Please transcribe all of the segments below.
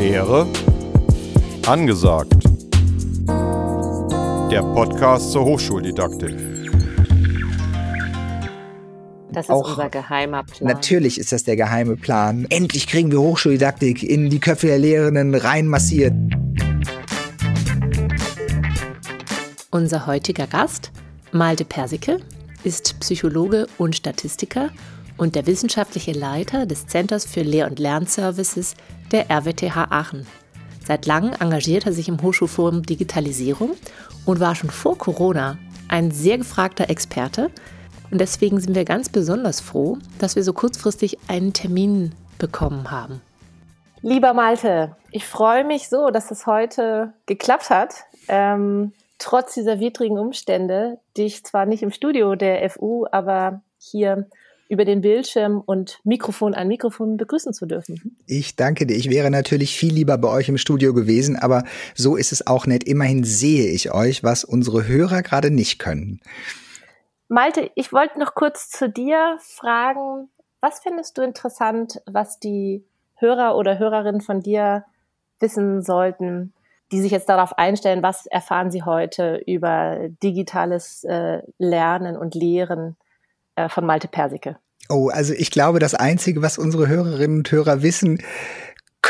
Lehre angesagt. Der Podcast zur Hochschuldidaktik. Das ist Auch- unser geheimer Plan. Natürlich ist das der geheime Plan. Endlich kriegen wir Hochschuldidaktik in die Köpfe der Lehrenden reinmassiert. Unser heutiger Gast, Malte Persicke, ist Psychologe und Statistiker und der wissenschaftliche Leiter des Centers für Lehr- und Lernservices der RWTH Aachen. Seit langem engagiert er sich im Hochschulforum Digitalisierung und war schon vor Corona ein sehr gefragter Experte. Und deswegen sind wir ganz besonders froh, dass wir so kurzfristig einen Termin bekommen haben. Lieber Malte, ich freue mich so, dass es heute geklappt hat. Ähm, trotz dieser widrigen Umstände, dich zwar nicht im Studio der FU, aber hier über den Bildschirm und Mikrofon an Mikrofon begrüßen zu dürfen. Ich danke dir. Ich wäre natürlich viel lieber bei euch im Studio gewesen, aber so ist es auch nett. Immerhin sehe ich euch, was unsere Hörer gerade nicht können. Malte, ich wollte noch kurz zu dir fragen, was findest du interessant, was die Hörer oder Hörerinnen von dir wissen sollten, die sich jetzt darauf einstellen, was erfahren sie heute über digitales äh, Lernen und Lehren äh, von Malte Persicke? Oh, also ich glaube, das Einzige, was unsere Hörerinnen und Hörer wissen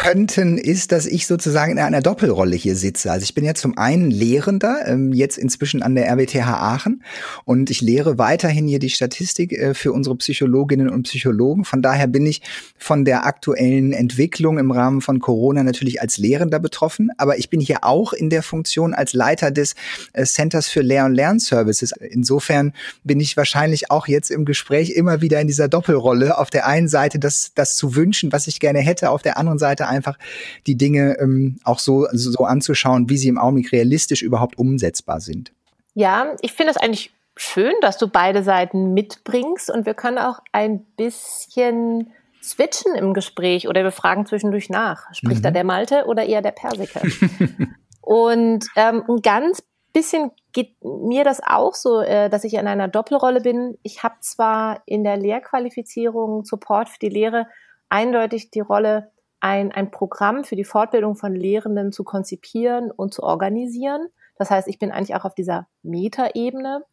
könnten, ist, dass ich sozusagen in einer Doppelrolle hier sitze. Also ich bin ja zum einen Lehrender, ähm, jetzt inzwischen an der RWTH Aachen und ich lehre weiterhin hier die Statistik äh, für unsere Psychologinnen und Psychologen. Von daher bin ich von der aktuellen Entwicklung im Rahmen von Corona natürlich als Lehrender betroffen, aber ich bin hier auch in der Funktion als Leiter des äh, Centers für Lehr- und Lernservices. Insofern bin ich wahrscheinlich auch jetzt im Gespräch immer wieder in dieser Doppelrolle. Auf der einen Seite das, das zu wünschen, was ich gerne hätte, auf der anderen Seite einfach die Dinge ähm, auch so, so anzuschauen, wie sie im Augenblick realistisch überhaupt umsetzbar sind. Ja, ich finde es eigentlich schön, dass du beide Seiten mitbringst und wir können auch ein bisschen switchen im Gespräch oder wir fragen zwischendurch nach. Spricht Mhm. da der Malte oder eher der Persike? und ähm, ein ganz bisschen geht mir das auch so, äh, dass ich in einer Doppelrolle bin. Ich habe zwar in der Lehrqualifizierung Support für die Lehre eindeutig die Rolle, ein, ein Programm für die Fortbildung von Lehrenden zu konzipieren und zu organisieren. Das heißt, ich bin eigentlich auch auf dieser Metaebene.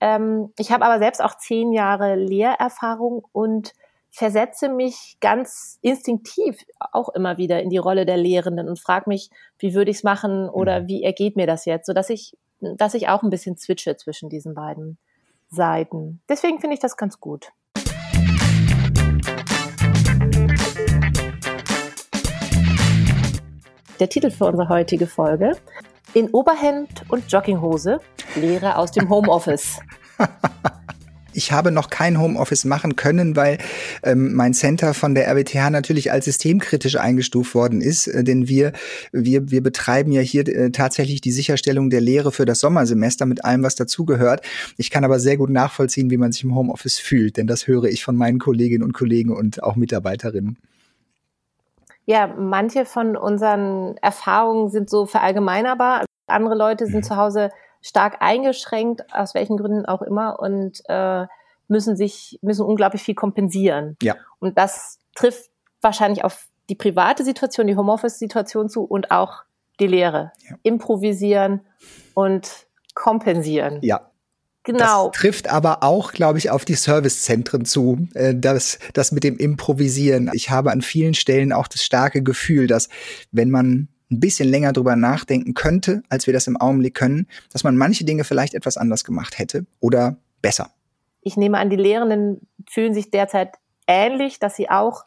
Ähm, ich habe aber selbst auch zehn Jahre Lehrerfahrung und versetze mich ganz instinktiv auch immer wieder in die Rolle der Lehrenden und frage mich, wie würde ich es machen oder wie ergeht mir das jetzt, sodass ich, dass ich auch ein bisschen switche zwischen diesen beiden Seiten. Deswegen finde ich das ganz gut. Der Titel für unsere heutige Folge. In Oberhemd und Jogginghose, Lehre aus dem Homeoffice. Ich habe noch kein Homeoffice machen können, weil ähm, mein Center von der RWTH natürlich als systemkritisch eingestuft worden ist, äh, denn wir, wir, wir betreiben ja hier äh, tatsächlich die Sicherstellung der Lehre für das Sommersemester mit allem, was dazugehört. Ich kann aber sehr gut nachvollziehen, wie man sich im Homeoffice fühlt, denn das höre ich von meinen Kolleginnen und Kollegen und auch Mitarbeiterinnen. Ja, manche von unseren Erfahrungen sind so verallgemeinerbar. Andere Leute sind zu Hause stark eingeschränkt, aus welchen Gründen auch immer, und äh, müssen sich, müssen unglaublich viel kompensieren. Ja. Und das trifft wahrscheinlich auf die private Situation, die Homeoffice-Situation zu und auch die Lehre. Ja. Improvisieren und kompensieren. Ja, Genau. Das trifft aber auch, glaube ich, auf die Servicezentren zu, äh, das, das mit dem Improvisieren. Ich habe an vielen Stellen auch das starke Gefühl, dass wenn man ein bisschen länger drüber nachdenken könnte, als wir das im Augenblick können, dass man manche Dinge vielleicht etwas anders gemacht hätte oder besser. ich nehme an, die Lehrenden fühlen sich derzeit ähnlich, dass sie auch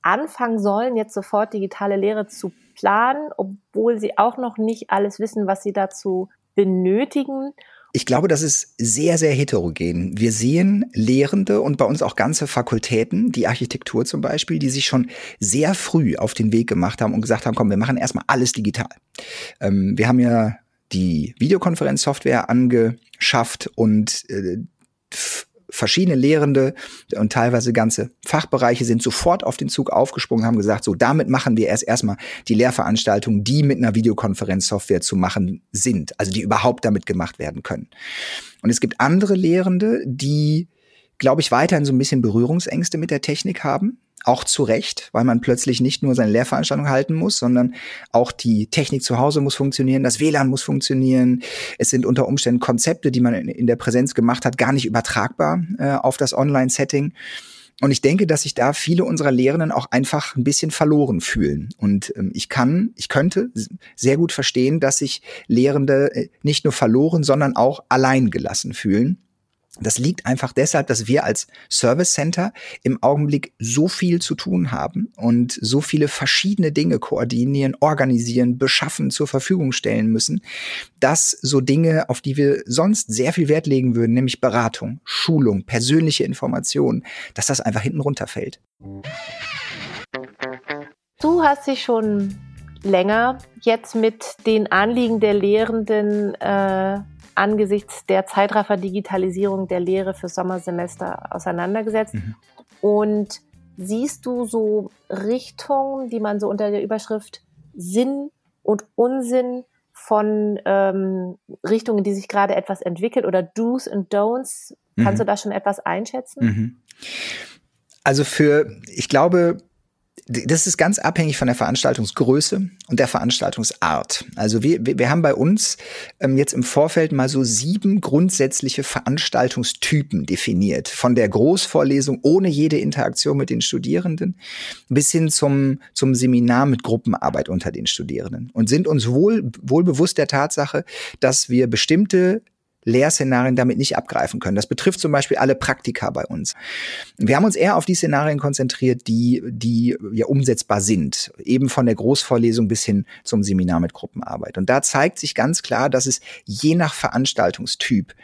anfangen sollen, jetzt sofort digitale Lehre zu planen, obwohl sie auch noch nicht alles wissen, was sie dazu benötigen. Ich glaube, das ist sehr, sehr heterogen. Wir sehen Lehrende und bei uns auch ganze Fakultäten, die Architektur zum Beispiel, die sich schon sehr früh auf den Weg gemacht haben und gesagt haben, komm, wir machen erstmal alles digital. Ähm, wir haben ja die Videokonferenzsoftware angeschafft und äh, verschiedene Lehrende und teilweise ganze Fachbereiche sind sofort auf den Zug aufgesprungen, haben gesagt, so damit machen wir erst erstmal die Lehrveranstaltungen, die mit einer Videokonferenzsoftware zu machen sind, also die überhaupt damit gemacht werden können. Und es gibt andere Lehrende, die, glaube ich, weiterhin so ein bisschen Berührungsängste mit der Technik haben, auch zu Recht, weil man plötzlich nicht nur seine Lehrveranstaltung halten muss, sondern auch die Technik zu Hause muss funktionieren, das WLAN muss funktionieren. Es sind unter Umständen Konzepte, die man in, der Präsenz gemacht hat, gar nicht übertragbar äh, auf das Online-Setting. Und ich denke, dass sich da viele unserer Lehrenden auch einfach ein bisschen verloren fühlen. Und ähm, ich kann, ich könnte sehr gut verstehen, dass sich Lehrende äh, nicht nur verloren, sondern auch allein gelassen fühlen. Das liegt einfach deshalb, dass wir als Service Center im Augenblick so viel zu tun haben und so viele verschiedene Dinge koordinieren, organisieren, beschaffen, zur Verfügung stellen müssen, dass so Dinge, auf die wir sonst sehr viel Wert legen würden, nämlich Beratung, Schulung, persönliche Informationen, dass das einfach hinten runterfällt. Du hast dich schon länger jetzt mit den Anliegen der Lehrenden äh angesichts der Zeitraffer-Digitalisierung der Lehre für Sommersemester auseinandergesetzt. Mhm. Und siehst du so Richtungen, die man so unter der Überschrift Sinn und Unsinn von ähm, Richtungen, die sich gerade etwas entwickelt oder Do's und Don'ts, kannst mhm. du da schon etwas einschätzen? Mhm. Also für, ich glaube, das ist ganz abhängig von der Veranstaltungsgröße und der Veranstaltungsart. Also wir, wir haben bei uns ähm, jetzt im Vorfeld mal so sieben grundsätzliche Veranstaltungstypen definiert. Von der Großvorlesung ohne jede Interaktion mit den Studierenden bis hin zum, zum Seminar mit Gruppenarbeit unter den Studierenden. Und sind uns wohl, wohl bewusst der Tatsache, dass wir bestimmte Lehrszenarien damit nicht abgreifen können. Das betrifft zum Beispiel alle Praktika bei uns. Wir haben uns eher auf die Szenarien konzentriert, die, die ja umsetzbar sind. Eben von der Großvorlesung bis hin zum Seminar mit Gruppenarbeit. Und da zeigt sich ganz klar, dass es je nach Veranstaltungstyp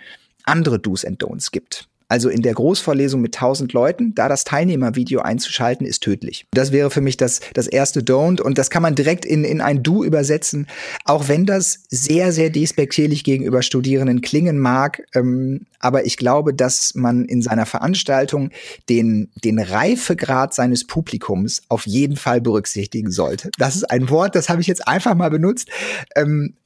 andere Do's and Don'ts gibt. Also in der Großvorlesung mit 1000 Leuten, da das Teilnehmervideo einzuschalten, ist tödlich. Das wäre für mich das, das erste Don't und das kann man direkt in, in ein Do übersetzen, auch wenn das sehr, sehr despektierlich gegenüber Studierenden klingen mag. Ähm, aber ich glaube, dass man in seiner Veranstaltung den, den Reifegrad seines Publikums auf jeden Fall berücksichtigen sollte. Das ist ein Wort, das habe ich jetzt einfach mal benutzt. Ähm,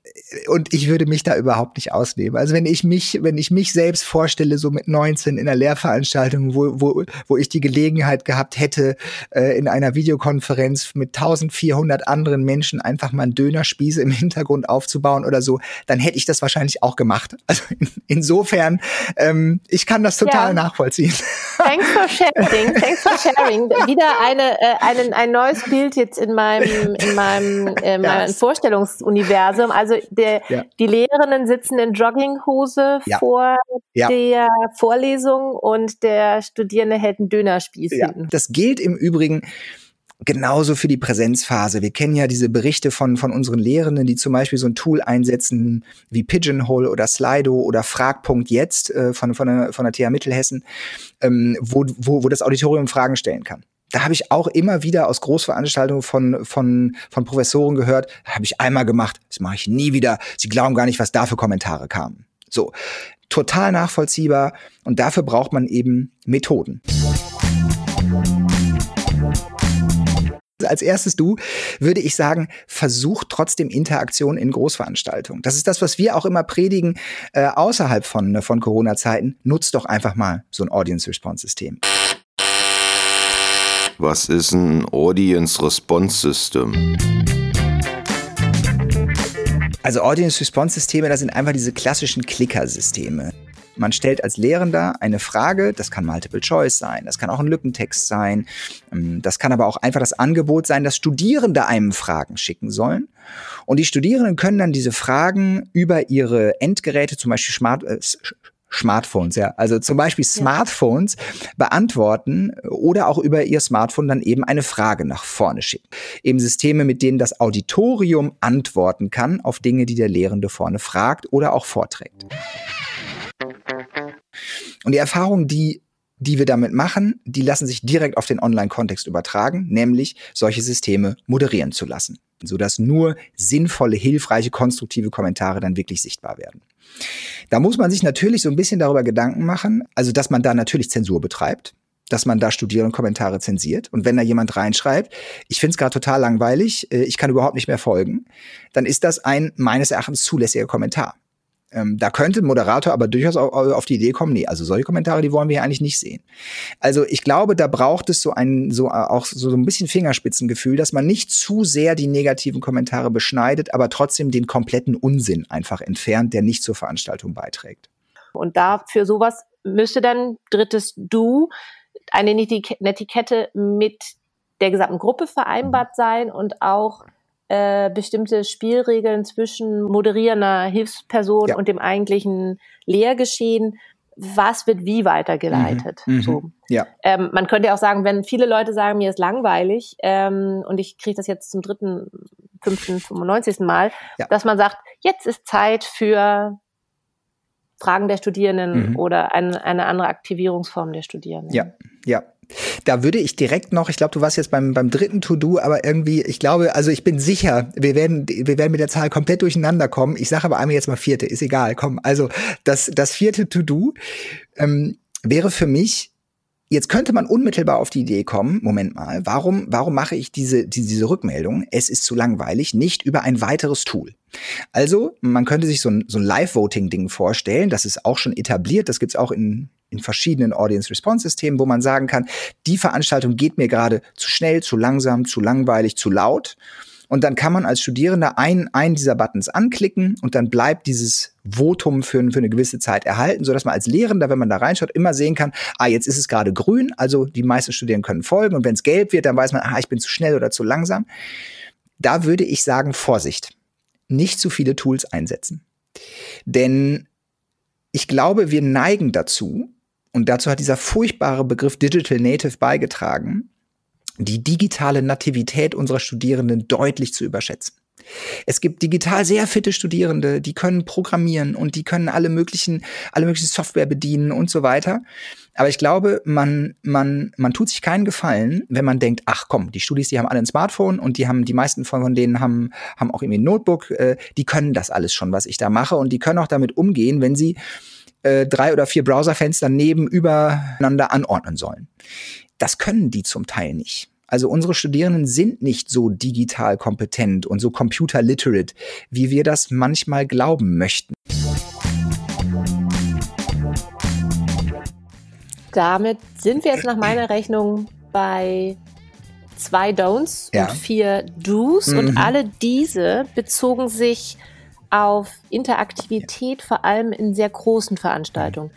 und ich würde mich da überhaupt nicht ausnehmen. Also wenn ich mich, wenn ich mich selbst vorstelle, so mit 19 in einer Lehrveranstaltung, wo, wo, wo ich die Gelegenheit gehabt hätte, äh, in einer Videokonferenz mit 1400 anderen Menschen einfach mal einen Dönerspieße im Hintergrund aufzubauen oder so, dann hätte ich das wahrscheinlich auch gemacht. Also in, insofern, ähm, ich kann das total ja. nachvollziehen. Thanks for sharing. Thanks for sharing. Wieder eine, äh, einen, ein neues Bild jetzt in meinem, in meinem, äh, meinem Vorstellungsuniversum. Also der, ja. die Lehrerinnen sitzen in Jogginghose ja. vor ja. der Vorlesung und der Studierende hält einen Dönerspieß ja. hin. Das gilt im Übrigen genauso für die Präsenzphase. Wir kennen ja diese Berichte von, von unseren Lehrenden, die zum Beispiel so ein Tool einsetzen wie Pigeonhole oder Slido oder Fragpunkt jetzt äh, von, von, der, von der TH Mittelhessen, ähm, wo, wo, wo das Auditorium Fragen stellen kann da habe ich auch immer wieder aus Großveranstaltungen von, von, von Professoren gehört, habe ich einmal gemacht, das mache ich nie wieder. Sie glauben gar nicht, was da für Kommentare kamen. So, total nachvollziehbar und dafür braucht man eben Methoden. Als erstes du würde ich sagen, versuch trotzdem Interaktion in Großveranstaltungen. Das ist das, was wir auch immer predigen äh, außerhalb von, von Corona-Zeiten. Nutzt doch einfach mal so ein Audience-Response-System. Was ist ein Audience Response System? Also Audience Response Systeme, das sind einfach diese klassischen Clicker-Systeme. Man stellt als Lehrender eine Frage, das kann Multiple Choice sein, das kann auch ein Lückentext sein, ähm, das kann aber auch einfach das Angebot sein, dass Studierende einem Fragen schicken sollen. Und die Studierenden können dann diese Fragen über ihre Endgeräte, zum Beispiel Smart, äh, Smartphones, ja. Also zum Beispiel Smartphones ja. beantworten oder auch über ihr Smartphone dann eben eine Frage nach vorne schicken. Eben Systeme, mit denen das Auditorium antworten kann auf Dinge, die der Lehrende vorne fragt oder auch vorträgt. Und die Erfahrung, die die wir damit machen, die lassen sich direkt auf den Online-Kontext übertragen, nämlich solche Systeme moderieren zu lassen, sodass nur sinnvolle, hilfreiche, konstruktive Kommentare dann wirklich sichtbar werden. Da muss man sich natürlich so ein bisschen darüber Gedanken machen, also dass man da natürlich Zensur betreibt, dass man da Studierendenkommentare zensiert. Und wenn da jemand reinschreibt, ich finde es gerade total langweilig, äh, ich kann überhaupt nicht mehr folgen, dann ist das ein meines Erachtens zulässiger Kommentar. Ähm, da könnte ein Moderator aber durchaus auf, auf, die Idee kommen, nee, also solche Kommentare, die wollen wir ja eigentlich nicht sehen. Also ich glaube, da braucht es so ein, so auch so, so ein bisschen Fingerspitzengefühl, dass man nicht zu sehr die negativen Kommentare beschneidet, aber trotzdem den kompletten Unsinn einfach entfernt, der nicht zur Veranstaltung beiträgt. Und da für sowas müsste dann drittes Du eine Netiquette mit der gesamten Gruppe vereinbart sein und auch äh, bestimmte Spielregeln zwischen moderierender Hilfsperson ja. und dem eigentlichen Lehrgeschehen. Was wird wie weitergeleitet? Mhm. So. Ja. Ähm, man könnte auch sagen, wenn viele Leute sagen, mir ist langweilig ähm, und ich kriege das jetzt zum dritten, fünften, 95. Mal, ja. dass man sagt, jetzt ist Zeit für Fragen der Studierenden mhm. oder ein, eine andere Aktivierungsform der Studierenden. Ja, ja. Da würde ich direkt noch, ich glaube, du warst jetzt beim, beim dritten To-Do, aber irgendwie, ich glaube, also ich bin sicher, wir werden, wir werden mit der Zahl komplett durcheinander kommen. Ich sage aber einmal jetzt mal vierte, ist egal, komm. Also das, das vierte To-Do ähm, wäre für mich Jetzt könnte man unmittelbar auf die Idee kommen, Moment mal, warum, warum mache ich diese, diese, diese Rückmeldung? Es ist zu langweilig, nicht über ein weiteres Tool. Also, man könnte sich so ein, so ein Live-Voting-Ding vorstellen, das ist auch schon etabliert, das gibt's auch in, in verschiedenen Audience-Response-Systemen, wo man sagen kann, die Veranstaltung geht mir gerade zu schnell, zu langsam, zu langweilig, zu laut. Und dann kann man als Studierender einen, einen dieser Buttons anklicken und dann bleibt dieses Votum für, für eine gewisse Zeit erhalten, sodass man als Lehrender, wenn man da reinschaut, immer sehen kann, ah, jetzt ist es gerade grün, also die meisten Studierenden können folgen und wenn es gelb wird, dann weiß man, ah, ich bin zu schnell oder zu langsam. Da würde ich sagen, Vorsicht. Nicht zu viele Tools einsetzen. Denn ich glaube, wir neigen dazu, und dazu hat dieser furchtbare Begriff Digital Native beigetragen, die digitale Nativität unserer Studierenden deutlich zu überschätzen. Es gibt digital sehr fitte Studierende, die können programmieren und die können alle möglichen, alle möglichen Software bedienen und so weiter. Aber ich glaube, man, man, man tut sich keinen Gefallen, wenn man denkt, ach komm, die Studis, die haben alle ein Smartphone und die haben, die meisten von denen haben, haben auch irgendwie ein Notebook, äh, die können das alles schon, was ich da mache und die können auch damit umgehen, wenn sie äh, drei oder vier Browserfenster neben übereinander anordnen sollen. Das können die zum Teil nicht. Also unsere Studierenden sind nicht so digital kompetent und so computer literate, wie wir das manchmal glauben möchten. Damit sind wir jetzt nach meiner Rechnung bei zwei Don'ts ja. und vier Do's mhm. und alle diese bezogen sich auf Interaktivität, vor allem in sehr großen Veranstaltungen.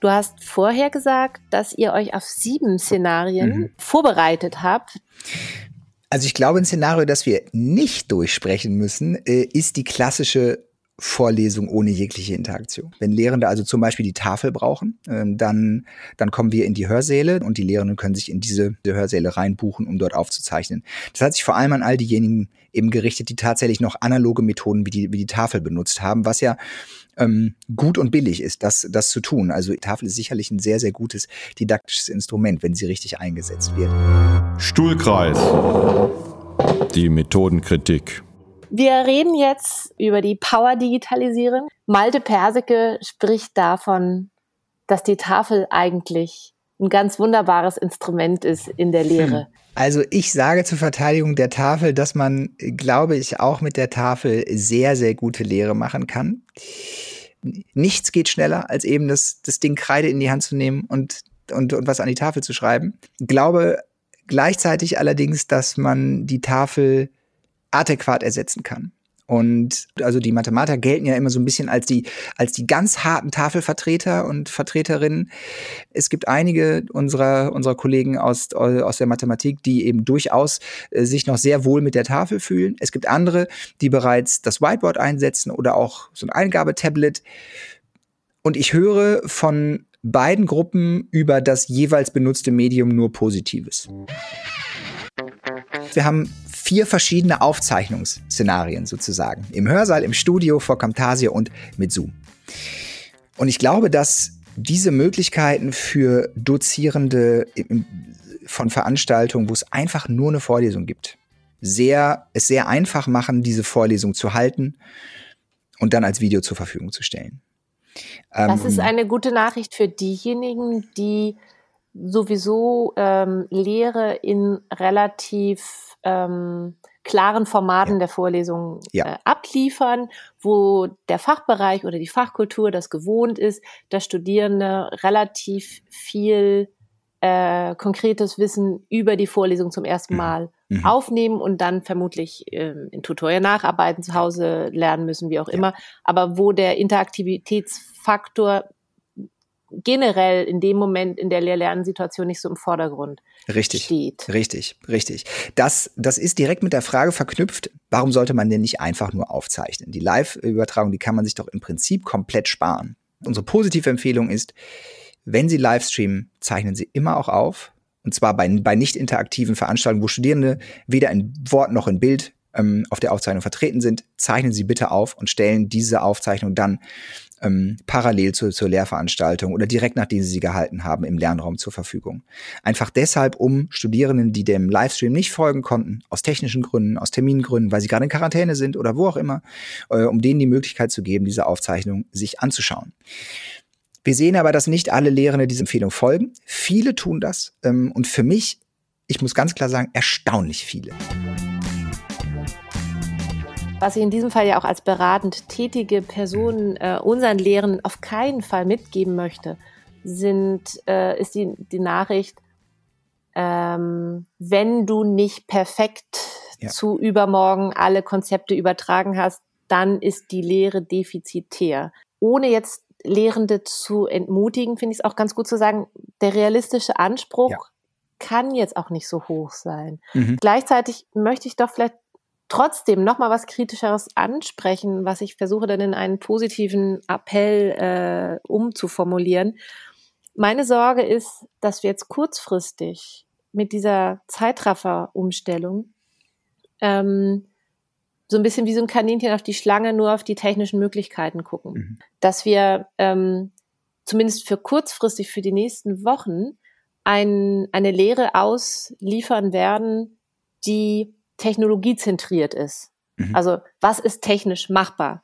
Du hast vorher gesagt, dass ihr euch auf sieben Szenarien mhm. vorbereitet habt. Also ich glaube, ein Szenario, das wir nicht durchsprechen müssen, äh, ist die klassische Vorlesung ohne jegliche Interaktion. Wenn Lehrende also zum Beispiel die Tafel brauchen, ähm, dann, dann kommen wir in die Hörsäle und die Lehrenden können sich in diese Hörsäle reinbuchen, um dort aufzuzeichnen. Das hat sich vor allem an all diejenigen eben gerichtet, die tatsächlich noch analoge Methoden wie die, wie die Tafel benutzt haben, was ja ähm, gut und billig ist, das, das zu tun. Also die Tafel ist sicherlich ein sehr, sehr gutes didaktisches Instrument, wenn sie richtig eingesetzt wird. Stuhlkreis. Die Methodenkritik. Wir reden jetzt über die Power-Digitalisierung. Malte Persicke spricht davon, dass die Tafel eigentlich ein ganz wunderbares Instrument ist in der Lehre. Hm. Also ich sage zur Verteidigung der Tafel, dass man, glaube ich, auch mit der Tafel sehr, sehr gute Lehre machen kann. Nichts geht schneller, als eben das, das Ding Kreide in die Hand zu nehmen und, und, und was an die Tafel zu schreiben. Glaube gleichzeitig allerdings, dass man die Tafel adäquat ersetzen kann. Und also die Mathematiker gelten ja immer so ein bisschen als die, als die ganz harten Tafelvertreter und Vertreterinnen. Es gibt einige unserer, unserer Kollegen aus, aus der Mathematik, die eben durchaus äh, sich noch sehr wohl mit der Tafel fühlen. Es gibt andere, die bereits das Whiteboard einsetzen oder auch so ein Eingabetablet. Und ich höre von beiden Gruppen über das jeweils benutzte Medium nur Positives. Wir haben vier verschiedene Aufzeichnungsszenarien sozusagen. Im Hörsaal, im Studio, vor Camtasia und mit Zoom. Und ich glaube, dass diese Möglichkeiten für Dozierende von Veranstaltungen, wo es einfach nur eine Vorlesung gibt, sehr, es sehr einfach machen, diese Vorlesung zu halten und dann als Video zur Verfügung zu stellen. Das ähm, ist eine gute Nachricht für diejenigen, die sowieso ähm, Lehre in relativ ähm, klaren Formaten ja. der Vorlesung ja. äh, abliefern, wo der Fachbereich oder die Fachkultur das gewohnt ist, dass Studierende relativ viel äh, konkretes Wissen über die Vorlesung zum ersten mhm. Mal mhm. aufnehmen und dann vermutlich ähm, in Tutorial nacharbeiten, zu Hause lernen müssen, wie auch ja. immer. Aber wo der Interaktivitätsfaktor generell in dem Moment in der Lehr-Lernen-Situation nicht so im Vordergrund richtig, steht. Richtig, richtig. Das, das ist direkt mit der Frage verknüpft, warum sollte man denn nicht einfach nur aufzeichnen? Die Live-Übertragung, die kann man sich doch im Prinzip komplett sparen. Unsere positive Empfehlung ist, wenn Sie live streamen, zeichnen Sie immer auch auf. Und zwar bei, bei nicht interaktiven Veranstaltungen, wo Studierende weder in Wort noch in Bild ähm, auf der Aufzeichnung vertreten sind, zeichnen Sie bitte auf und stellen diese Aufzeichnung dann ähm, parallel zu, zur Lehrveranstaltung oder direkt nachdem Sie sie gehalten haben im Lernraum zur Verfügung. Einfach deshalb, um Studierenden, die dem Livestream nicht folgen konnten, aus technischen Gründen, aus Termingründen, weil sie gerade in Quarantäne sind oder wo auch immer, äh, um denen die Möglichkeit zu geben, diese Aufzeichnung sich anzuschauen. Wir sehen aber, dass nicht alle Lehrende dieser Empfehlung folgen. Viele tun das ähm, und für mich, ich muss ganz klar sagen, erstaunlich viele. Was ich in diesem Fall ja auch als beratend tätige Person äh, unseren Lehrenden auf keinen Fall mitgeben möchte, sind, äh, ist die, die Nachricht, ähm, wenn du nicht perfekt ja. zu übermorgen alle Konzepte übertragen hast, dann ist die Lehre defizitär. Ohne jetzt Lehrende zu entmutigen, finde ich es auch ganz gut zu sagen, der realistische Anspruch ja. kann jetzt auch nicht so hoch sein. Mhm. Gleichzeitig möchte ich doch vielleicht trotzdem noch mal was Kritischeres ansprechen, was ich versuche dann in einen positiven Appell äh, umzuformulieren. Meine Sorge ist, dass wir jetzt kurzfristig mit dieser Zeitraffer-Umstellung ähm, so ein bisschen wie so ein Kaninchen auf die Schlange nur auf die technischen Möglichkeiten gucken. Mhm. Dass wir ähm, zumindest für kurzfristig, für die nächsten Wochen ein, eine Lehre ausliefern werden, die technologiezentriert ist. Mhm. Also was ist technisch machbar?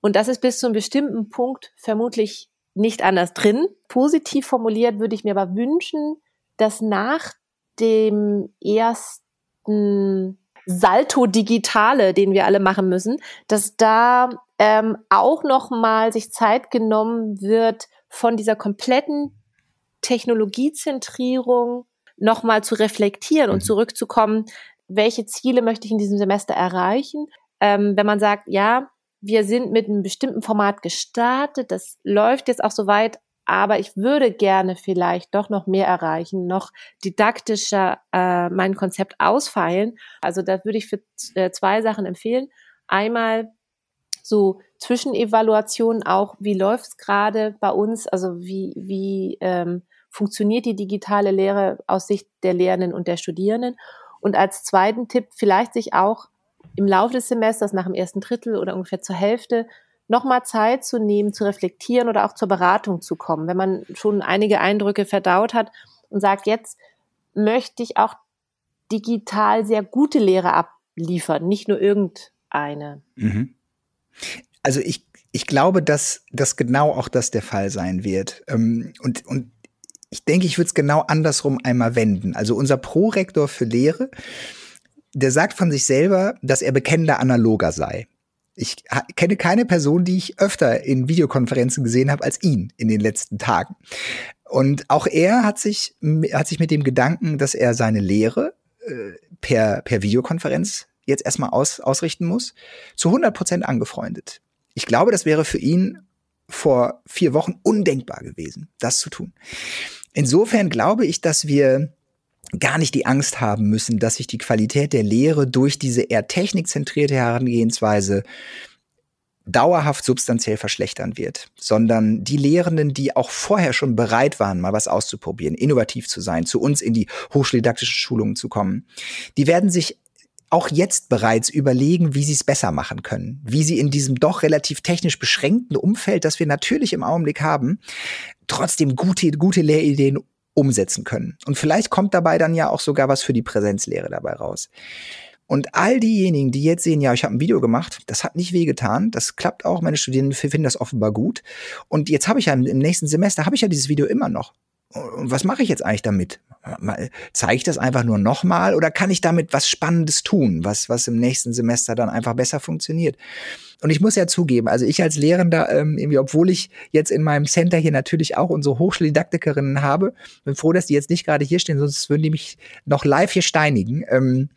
Und das ist bis zu einem bestimmten Punkt vermutlich nicht anders drin. Positiv formuliert würde ich mir aber wünschen, dass nach dem ersten Salto Digitale, den wir alle machen müssen, dass da ähm, auch noch mal sich Zeit genommen wird, von dieser kompletten Technologiezentrierung noch mal zu reflektieren und mhm. zurückzukommen welche Ziele möchte ich in diesem Semester erreichen. Ähm, wenn man sagt, ja, wir sind mit einem bestimmten Format gestartet, das läuft jetzt auch soweit, aber ich würde gerne vielleicht doch noch mehr erreichen, noch didaktischer äh, mein Konzept ausfeilen. Also da würde ich für äh, zwei Sachen empfehlen. Einmal so Zwischenevaluationen auch, wie läuft es gerade bei uns, also wie, wie ähm, funktioniert die digitale Lehre aus Sicht der Lehrenden und der Studierenden und als zweiten Tipp vielleicht sich auch im Laufe des Semesters nach dem ersten Drittel oder ungefähr zur Hälfte nochmal Zeit zu nehmen, zu reflektieren oder auch zur Beratung zu kommen, wenn man schon einige Eindrücke verdaut hat und sagt, jetzt möchte ich auch digital sehr gute Lehre abliefern, nicht nur irgendeine. Mhm. Also ich, ich glaube, dass, dass genau auch das der Fall sein wird. Ähm, und, und ich denke, ich würde es genau andersrum einmal wenden. Also unser Prorektor für Lehre, der sagt von sich selber, dass er bekennender Analoger sei. Ich kenne keine Person, die ich öfter in Videokonferenzen gesehen habe als ihn in den letzten Tagen. Und auch er hat sich, hat sich mit dem Gedanken, dass er seine Lehre äh, per, per Videokonferenz jetzt erstmal aus, ausrichten muss, zu 100 Prozent angefreundet. Ich glaube, das wäre für ihn vor vier Wochen undenkbar gewesen, das zu tun. Insofern glaube ich, dass wir gar nicht die Angst haben müssen, dass sich die Qualität der Lehre durch diese eher technikzentrierte Herangehensweise dauerhaft substanziell verschlechtern wird, sondern die Lehrenden, die auch vorher schon bereit waren, mal was auszuprobieren, innovativ zu sein, zu uns in die hochschuldidaktischen Schulungen zu kommen, die werden sich auch jetzt bereits überlegen, wie sie es besser machen können, wie sie in diesem doch relativ technisch beschränkten Umfeld, das wir natürlich im Augenblick haben, trotzdem gute, gute Lehrideen umsetzen können. Und vielleicht kommt dabei dann ja auch sogar was für die Präsenzlehre dabei raus. Und all diejenigen, die jetzt sehen, ja, ich habe ein Video gemacht, das hat nicht wehgetan, das klappt auch, meine Studierenden finden das offenbar gut. Und jetzt habe ich ja im nächsten Semester, habe ich ja dieses Video immer noch. Und was mache ich jetzt eigentlich damit? Zeige ich das einfach nur nochmal oder kann ich damit was Spannendes tun, was, was im nächsten Semester dann einfach besser funktioniert? Und ich muss ja zugeben, also ich als Lehrender, ähm, irgendwie, obwohl ich jetzt in meinem Center hier natürlich auch unsere Hochschuldidaktikerinnen habe, bin froh, dass die jetzt nicht gerade hier stehen, sonst würden die mich noch live hier steinigen. Ähm,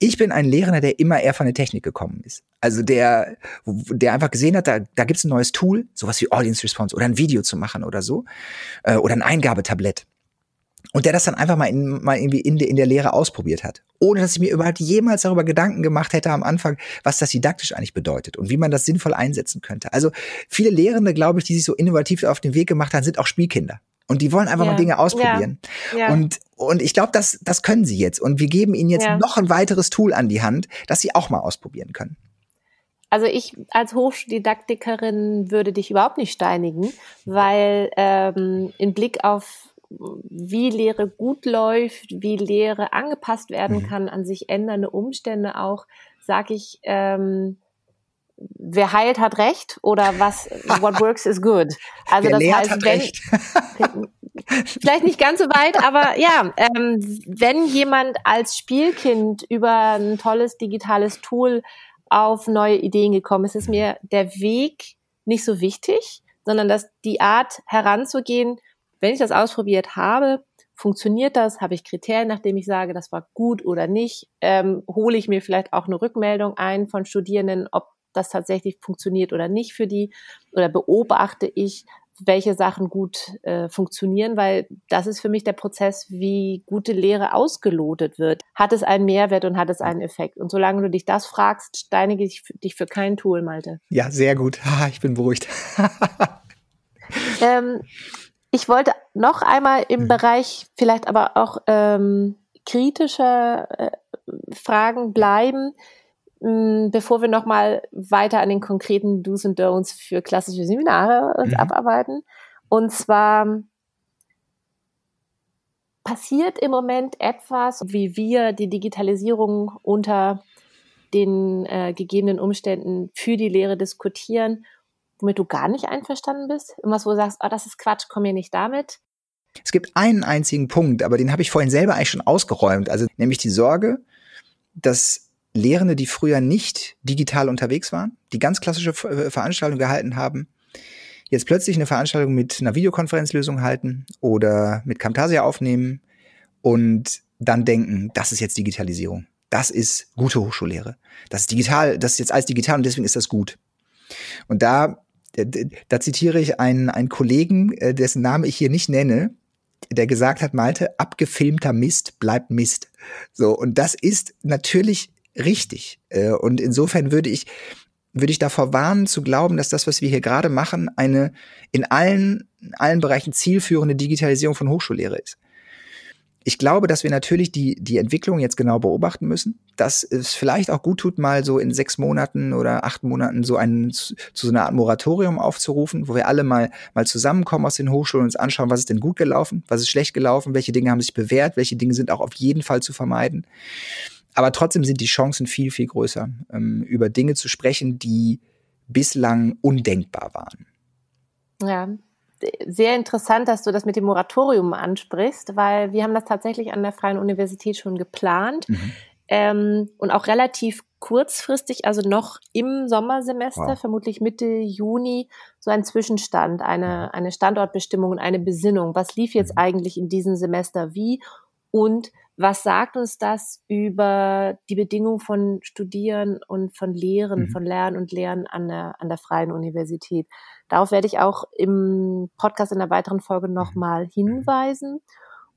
ich bin ein Lehrender, der immer eher von der Technik gekommen ist. Also der, der einfach gesehen hat, da, da gibt es ein neues Tool, sowas wie Audience Response oder ein Video zu machen oder so, äh, oder ein Eingabetablett und der das dann einfach mal, in, mal irgendwie in, de, in der Lehre ausprobiert hat. Ohne dass ich mir überhaupt jemals darüber Gedanken gemacht hätte am Anfang, was das didaktisch eigentlich bedeutet und wie man das sinnvoll einsetzen könnte. Also viele Lehrende, glaube ich, die sich so innovativ auf den Weg gemacht haben, sind auch Spielkinder. Und die wollen einfach ja. mal Dinge ausprobieren. Ja. Ja. Und, und ich glaube, das, das können sie jetzt. Und wir geben ihnen jetzt noch ein weiteres Tool an die Hand, das sie auch mal ausprobieren können. Also ich als Hochschuldidaktikerin würde dich überhaupt nicht steinigen, weil ähm, im Blick auf wie Lehre gut läuft, wie Lehre angepasst werden mhm. kann an sich ändernde Umstände auch, sage ich, ähm, wer heilt, hat recht oder was, what works is good. Also wer das lehrt, heißt, wenn, vielleicht nicht ganz so weit, aber ja, ähm, wenn jemand als Spielkind über ein tolles digitales Tool auf neue Ideen gekommen ist, ist mir der Weg nicht so wichtig, sondern dass die Art heranzugehen, wenn ich das ausprobiert habe, funktioniert das? Habe ich Kriterien, nachdem ich sage, das war gut oder nicht? Ähm, hole ich mir vielleicht auch eine Rückmeldung ein von Studierenden, ob das tatsächlich funktioniert oder nicht für die? Oder beobachte ich, welche Sachen gut äh, funktionieren, weil das ist für mich der Prozess, wie gute Lehre ausgelotet wird. Hat es einen Mehrwert und hat es einen Effekt? Und solange du dich das fragst, steinige ich dich für kein Tool, Malte. Ja, sehr gut. ich bin beruhigt. ähm, ich wollte noch einmal im mhm. Bereich vielleicht aber auch ähm, kritischer äh, Fragen bleiben, mh, hm, bevor wir noch mal weiter an den konkreten Do's und Don'ts für klassische Seminare uns mhm. abarbeiten. Und zwar passiert im Moment etwas, wie wir die Digitalisierung unter den äh, gegebenen Umständen für die Lehre diskutieren womit du gar nicht einverstanden bist? Irgendwas, wo du sagst, oh, das ist Quatsch, komm hier nicht damit? Es gibt einen einzigen Punkt, aber den habe ich vorhin selber eigentlich schon ausgeräumt. Also nämlich die Sorge, dass Lehrende, die früher nicht digital unterwegs waren, die ganz klassische äh, Veranstaltungen gehalten haben, jetzt plötzlich eine Veranstaltung mit einer Videokonferenzlösung halten oder mit Camtasia aufnehmen und dann denken, das ist jetzt Digitalisierung. Das ist gute Hochschullehre. Das ist digital, das ist jetzt alles digital und deswegen ist das gut. Und da da zitiere ich einen, einen Kollegen, äh, dessen Namen ich hier nicht nenne, der gesagt hat, Malte, abgefilmter Mist bleibt Mist. So, und das ist natürlich richtig. Äh, und insofern würde ich, würde ich davor warnen, zu glauben, dass das, was wir hier gerade machen, eine in allen, in allen Bereichen zielführende Digitalisierung von Hochschullehre ist. Ich glaube, dass wir natürlich die, die Entwicklung jetzt genau beobachten müssen, dass es vielleicht auch gut tut, mal so in sechs Monaten oder acht Monaten so einen, zu, so einer Art Moratorium aufzurufen, wo wir alle mal, mal zusammenkommen aus den Hochschulen und uns anschauen, was ist denn gut gelaufen, was ist schlecht gelaufen, welche Dinge haben sich bewährt, welche Dinge sind auch auf jeden Fall zu vermeiden. Aber trotzdem sind die Chancen viel, viel größer, ähm, über Dinge zu sprechen, die bislang undenkbar waren. Ja, sehr interessant, dass du das mit dem Moratorium ansprichst, weil wir haben das tatsächlich an der Freien Universität schon geplant mhm. ähm, und auch relativ kurzfristig, also noch im Sommersemester, wow. vermutlich Mitte Juni, so ein Zwischenstand, eine, eine Standortbestimmung und eine Besinnung. Was lief jetzt mhm. eigentlich in diesem Semester wie und was sagt uns das über die Bedingungen von Studieren und von Lehren, mhm. von Lernen und Lehren an der, an der Freien Universität? Darauf werde ich auch im Podcast in der weiteren Folge nochmal mhm. hinweisen.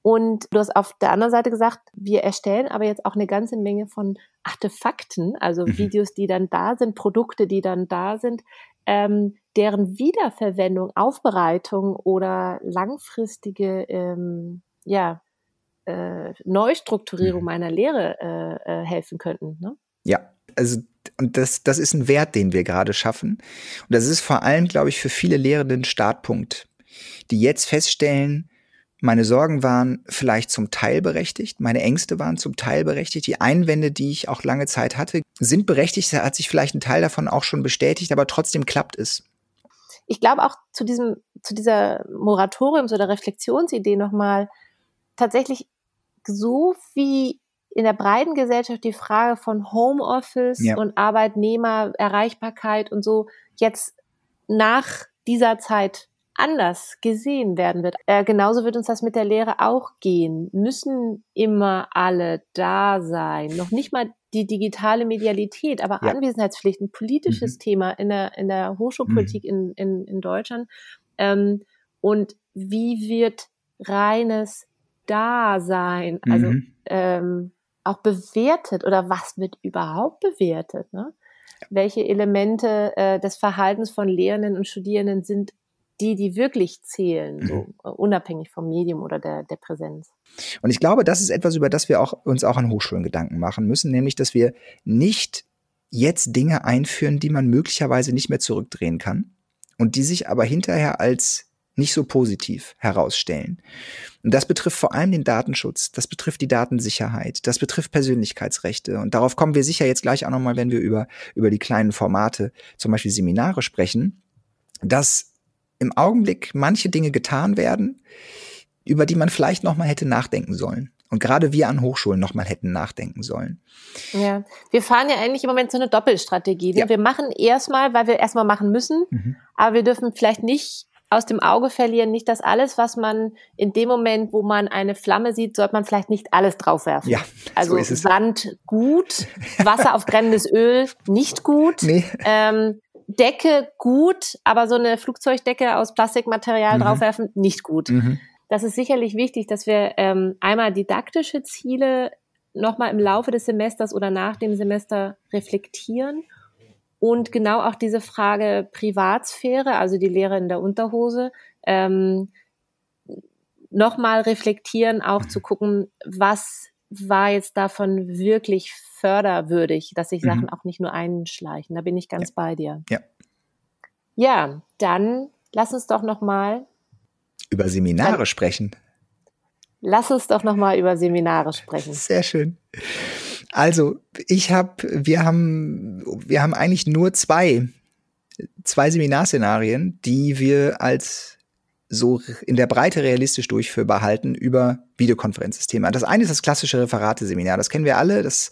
Und du hast auf der anderen Seite gesagt, wir erstellen aber jetzt auch eine ganze Menge von Artefakten, also mhm. Videos, die dann da sind, Produkte, die dann da sind, ähm, deren Wiederverwendung, Aufbereitung oder langfristige ähm, ja, äh, Neustrukturierung mhm. meiner Lehre äh, äh, helfen könnten. Ne? Ja, also und das, das ist ein Wert, den wir gerade schaffen. Und das ist vor allem, glaube ich, für viele Lehrende ein Startpunkt, die jetzt feststellen, meine Sorgen waren vielleicht zum Teil berechtigt, meine Ängste waren zum Teil berechtigt, die Einwände, die ich auch lange Zeit hatte, sind berechtigt, da hat sich vielleicht ein Teil davon auch schon bestätigt, aber trotzdem klappt es. Ich glaube auch zu diesem, zu dieser Moratoriums- oder Reflexionsidee nochmal, tatsächlich so wie in der breiten Gesellschaft die Frage von Homeoffice ja. und Arbeitnehmererreichbarkeit und so jetzt nach dieser Zeit anders gesehen werden wird. Äh, genauso wird uns das mit der Lehre auch gehen. Müssen immer alle da sein. Noch nicht mal die digitale Medialität, aber ja. Anwesenheitspflicht, ein politisches mhm. Thema in der, in der Hochschulpolitik mhm. in, in, in Deutschland. Ähm, und wie wird reines Dasein, also mhm. ähm, auch bewertet oder was wird überhaupt bewertet? Ne? Welche Elemente äh, des Verhaltens von Lehrenden und Studierenden sind die, die wirklich zählen, mhm. so äh, unabhängig vom Medium oder der, der Präsenz. Und ich glaube, das ist etwas, über das wir auch, uns auch an Hochschulen Gedanken machen müssen, nämlich, dass wir nicht jetzt Dinge einführen, die man möglicherweise nicht mehr zurückdrehen kann und die sich aber hinterher als nicht so positiv herausstellen. Und das betrifft vor allem den Datenschutz, das betrifft die Datensicherheit, das betrifft Persönlichkeitsrechte. Und darauf kommen wir sicher jetzt gleich auch nochmal, wenn wir über, über die kleinen Formate, zum Beispiel Seminare sprechen, dass im Augenblick manche Dinge getan werden, über die man vielleicht noch mal hätte nachdenken sollen. Und gerade wir an Hochschulen noch mal hätten nachdenken sollen. Ja, wir fahren ja eigentlich im Moment so eine Doppelstrategie. Ne? Ja. Wir machen erstmal, weil wir erstmal machen müssen, mhm. aber wir dürfen vielleicht nicht aus dem Auge verlieren, nicht das alles, was man in dem Moment, wo man eine Flamme sieht, sollte man vielleicht nicht alles draufwerfen. Ja, also so Sand gut, Wasser auf brennendes Öl nicht gut. Nee. Ähm, Decke gut, aber so eine Flugzeugdecke aus Plastikmaterial mhm. draufwerfen nicht gut. Mhm. Das ist sicherlich wichtig, dass wir ähm, einmal didaktische Ziele nochmal im Laufe des Semesters oder nach dem Semester reflektieren und genau auch diese Frage Privatsphäre, also die Lehre in der Unterhose, ähm, nochmal reflektieren, auch zu gucken, was war jetzt davon wirklich förderwürdig, dass sich mhm. Sachen auch nicht nur einschleichen. Da bin ich ganz ja. bei dir. Ja. Ja, dann lass uns doch noch mal über Seminare dann, sprechen. Lass uns doch noch mal über Seminare sprechen. Sehr schön. Also, ich habe, wir haben, wir haben eigentlich nur zwei, zwei Seminarszenarien, die wir als so in der Breite realistisch durchführbar halten über Videokonferenzsysteme. Das eine ist das klassische Referateseminar. Das kennen wir alle. Das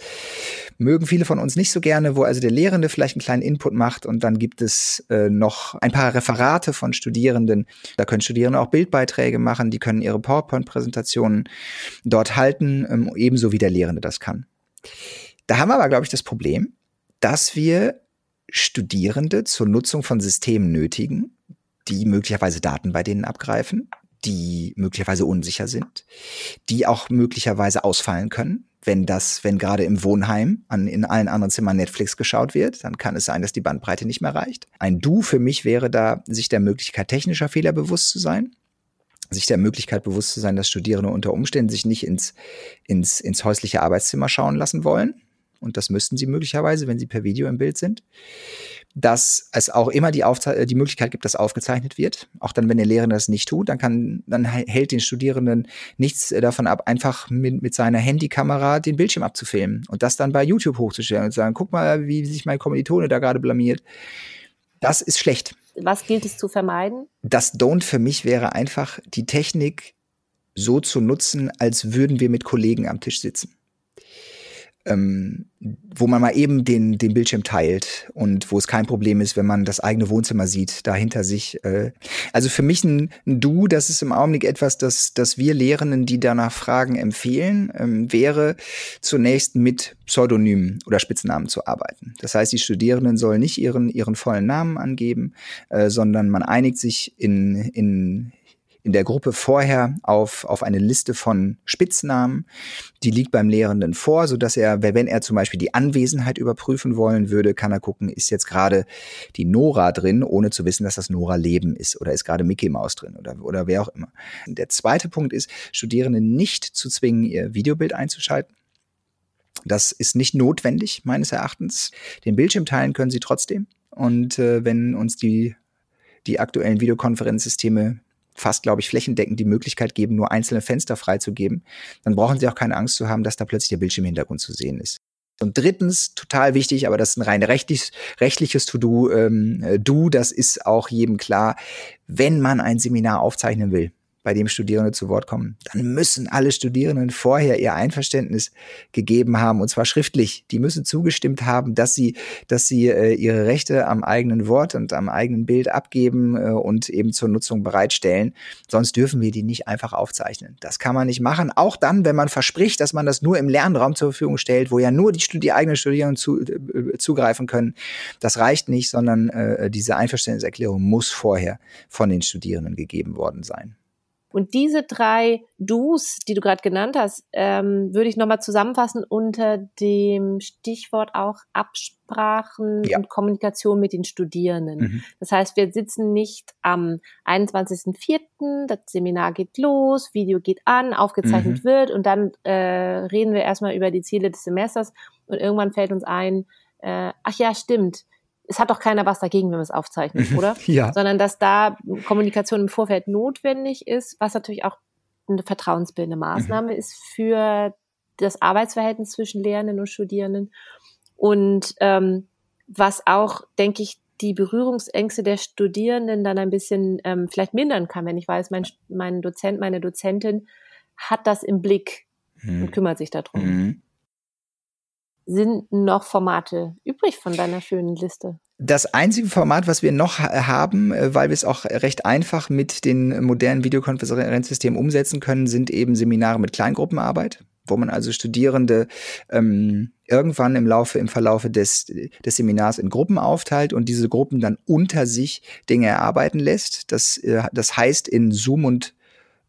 mögen viele von uns nicht so gerne, wo also der Lehrende vielleicht einen kleinen Input macht und dann gibt es äh, noch ein paar Referate von Studierenden. Da können Studierende auch Bildbeiträge machen, die können ihre PowerPoint-Präsentationen dort halten, ähm, ebenso wie der Lehrende das kann. Da haben wir aber, glaube ich, das Problem, dass wir Studierende zur Nutzung von Systemen nötigen, die möglicherweise Daten bei denen abgreifen, die möglicherweise unsicher sind, die auch möglicherweise ausfallen können. Wenn das, wenn gerade im Wohnheim an, in allen anderen Zimmern Netflix geschaut wird, dann kann es sein, dass die Bandbreite nicht mehr reicht. Ein Du für mich wäre da, sich der Möglichkeit technischer Fehler bewusst zu sein, sich der Möglichkeit bewusst zu sein, dass Studierende unter Umständen sich nicht ins, ins, ins häusliche Arbeitszimmer schauen lassen wollen. Und das müssten sie möglicherweise, wenn sie per Video im Bild sind dass es auch immer die, Aufze die Möglichkeit gibt, dass aufgezeichnet wird. Auch dann, wenn der Lehrende das nicht tut, dann kann, dann hält den Studierenden nichts äh, davon ab, einfach mit, mit seiner Handykamera den Bildschirm abzufilmen und das dann bei YouTube hochzustellen und zu sagen, guck mal, wie sich mein Kommilitone da gerade blamiert. Das ist schlecht. Was gilt es zu vermeiden? Das Don't für mich wäre einfach, die Technik so zu nutzen, als würden wir mit Kollegen am Tisch sitzen ähm, wo man mal eben den, den Bildschirm teilt und wo es kein Problem ist, wenn man das eigene Wohnzimmer sieht, da hinter sich. Äh. Also für mich ein, ein Du, das ist im Augenblick etwas, das, das wir Lehrenden, die danach fragen, empfehlen, ähm, wäre zunächst mit Pseudonymen oder Spitznamen zu arbeiten. Das heißt, die Studierenden sollen nicht ihren, ihren vollen Namen angeben, äh, sondern man einigt sich in, in, in der Gruppe vorher auf, auf eine Liste von Spitznamen. Die liegt beim Lehrenden vor, so dass er, wenn er zum Beispiel die Anwesenheit überprüfen wollen würde, kann er gucken, ist jetzt gerade die Nora drin, ohne zu wissen, dass das Nora Leben ist oder ist gerade Mickey Maus drin oder, oder wer auch immer. Der zweite Punkt ist, Studierende nicht zu zwingen, ihr Videobild einzuschalten. Das ist nicht notwendig, meines Erachtens. Den Bildschirm teilen können Sie trotzdem. Und äh, wenn uns die, die aktuellen Videokonferenzsysteme fast, glaube ich, flächendeckend die Möglichkeit geben, nur einzelne Fenster freizugeben, dann brauchen Sie auch keine Angst zu haben, dass da plötzlich der Bildschirmhintergrund zu sehen ist. Und drittens, total wichtig, aber das ist ein rein rechtlich, rechtliches To-Do, ähm, äh, Do, das ist auch jedem klar, wenn man ein Seminar aufzeichnen will, bei dem Studierende zu Wort kommen, dann müssen alle Studierenden vorher ihr Einverständnis gegeben haben und zwar schriftlich. Die müssen zugestimmt haben, dass sie, dass sie äh, ihre Rechte am eigenen Wort und am eigenen Bild abgeben äh, und eben zur Nutzung bereitstellen. Sonst dürfen wir die nicht einfach aufzeichnen. Das kann man nicht machen. Auch dann, wenn man verspricht, dass man das nur im Lernraum zur Verfügung stellt, wo ja nur die, die eigenen Studierenden zu, äh, zugreifen können. Das reicht nicht, sondern äh, diese Einverständniserklärung muss vorher von den Studierenden gegeben worden sein. Und diese drei Do's, die du gerade genannt hast, ähm, würde ich nochmal zusammenfassen unter dem Stichwort auch Absprachen ja. und Kommunikation mit den Studierenden. Mhm. Das heißt, wir sitzen nicht am 21.04., das Seminar geht los, Video geht an, aufgezeichnet mhm. wird und dann äh, reden wir erstmal über die Ziele des Semesters und irgendwann fällt uns ein, äh, ach ja, stimmt, es hat doch keiner was dagegen, wenn wir es aufzeichnen, oder? ja. Sondern dass da Kommunikation im Vorfeld notwendig ist, was natürlich auch eine vertrauensbildende Maßnahme mhm. ist für das Arbeitsverhältnis zwischen Lehrenden und Studierenden. Und ähm, was auch, denke ich, die Berührungsängste der Studierenden dann ein bisschen ähm, vielleicht mindern kann, wenn ich weiß, mein, mein Dozent, meine Dozentin hat das im Blick mhm. und kümmert sich darum. Mhm sind noch Formate übrig von deiner schönen Liste? Das einzige Format, was wir noch haben, äh, weil wir es auch recht einfach mit den modernen Videokonferenzsystemen umsetzen können, sind eben Seminare mit Kleingruppenarbeit, wo man also Studierende ähm, irgendwann im Laufe, im Verlaufe des, des Seminars in Gruppen aufteilt und diese Gruppen dann unter sich Dinge erarbeiten lässt. Das, äh, das heißt in Zoom und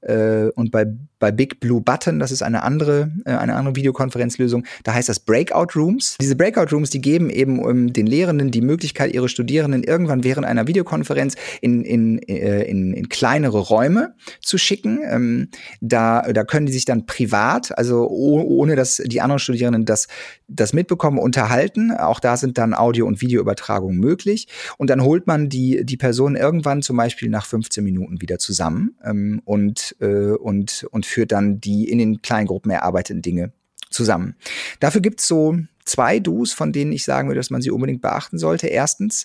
äh, und bei, bei Big Blue Button, das ist eine andere, äh, eine andere Videokonferenzlösung, da heißt das Breakout Rooms. Diese Breakout Rooms, die geben eben ähm, den Lehrenden die Möglichkeit, ihre Studierenden irgendwann während einer Videokonferenz in, in, äh, in, in kleinere Räume zu schicken. Ähm, da, da können die sich dann privat, also ohne dass die anderen Studierenden das, das mitbekommen, unterhalten. Auch da sind dann Audio- und Videoübertragungen möglich. Und dann holt man die, die Person irgendwann zum Beispiel nach 15 Minuten wieder zusammen ähm, und äh, und, und führt dann die in den kleinen Gruppen erarbeiteten Dinge zusammen. Dafür gibt's so zwei Do's, von denen ich sagen würde, dass man sie unbedingt beachten sollte. Erstens,